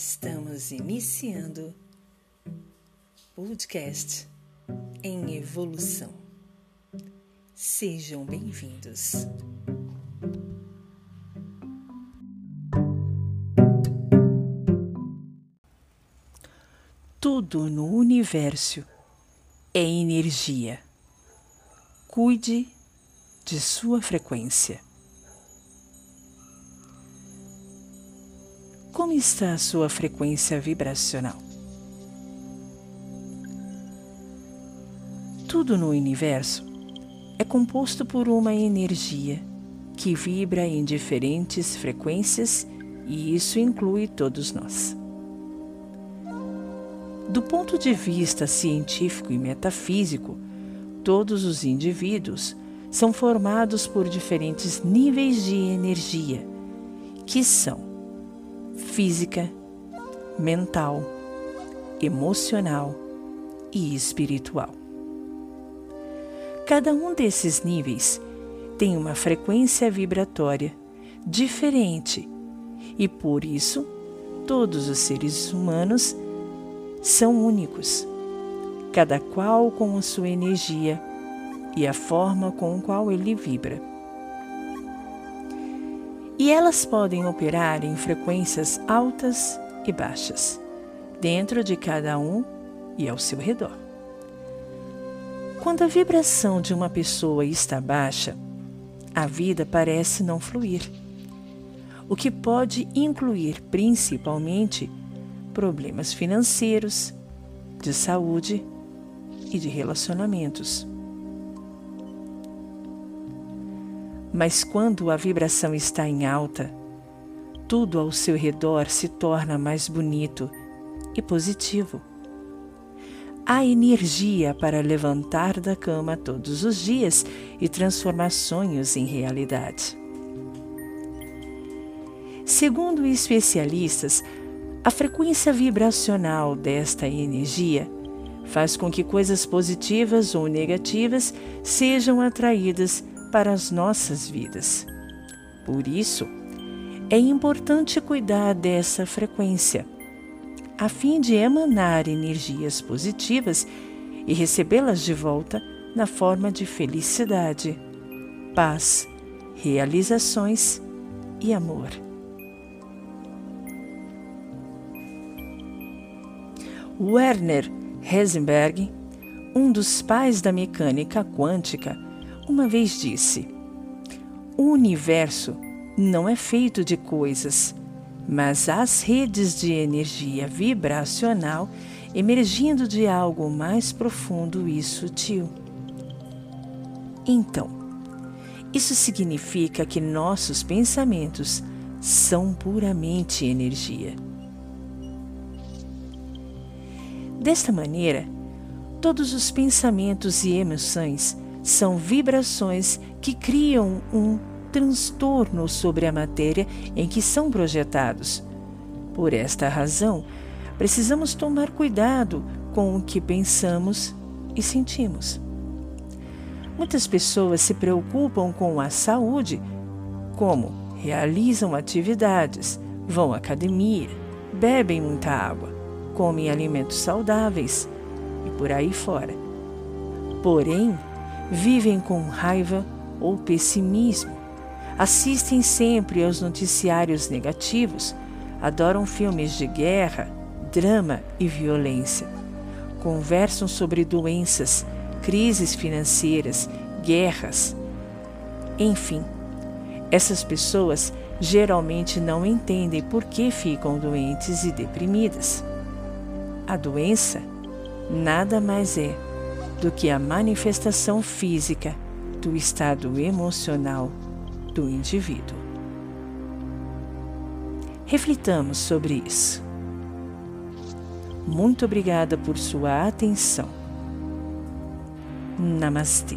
Estamos iniciando podcast em evolução. Sejam bem-vindos. Tudo no universo é energia. Cuide de sua frequência. Como está a sua frequência vibracional? Tudo no universo é composto por uma energia que vibra em diferentes frequências e isso inclui todos nós. Do ponto de vista científico e metafísico, todos os indivíduos são formados por diferentes níveis de energia, que são física, mental, emocional e espiritual. Cada um desses níveis tem uma frequência vibratória diferente e por isso todos os seres humanos são únicos, cada qual com a sua energia e a forma com a qual ele vibra e elas podem operar em frequências altas e baixas, dentro de cada um e ao seu redor. Quando a vibração de uma pessoa está baixa, a vida parece não fluir, o que pode incluir principalmente problemas financeiros, de saúde e de relacionamentos. Mas quando a vibração está em alta, tudo ao seu redor se torna mais bonito e positivo. Há energia para levantar da cama todos os dias e transformar sonhos em realidade. Segundo especialistas, a frequência vibracional desta energia faz com que coisas positivas ou negativas sejam atraídas para as nossas vidas. Por isso, é importante cuidar dessa frequência, a fim de emanar energias positivas e recebê-las de volta na forma de felicidade, paz, realizações e amor. Werner Heisenberg, um dos pais da mecânica quântica, uma vez disse: O universo não é feito de coisas, mas as redes de energia vibracional emergindo de algo mais profundo e sutil. Então, isso significa que nossos pensamentos são puramente energia. Desta maneira, todos os pensamentos e emoções são vibrações que criam um transtorno sobre a matéria em que são projetados. Por esta razão, precisamos tomar cuidado com o que pensamos e sentimos. Muitas pessoas se preocupam com a saúde, como realizam atividades, vão à academia, bebem muita água, comem alimentos saudáveis e por aí fora. Porém, vivem com raiva ou pessimismo, assistem sempre aos noticiários negativos, adoram filmes de guerra, drama e violência, conversam sobre doenças, crises financeiras, guerras. Enfim, essas pessoas geralmente não entendem por que ficam doentes e deprimidas. A doença nada mais é do que a manifestação física do estado emocional do indivíduo. Reflitamos sobre isso. Muito obrigada por sua atenção. Namastê.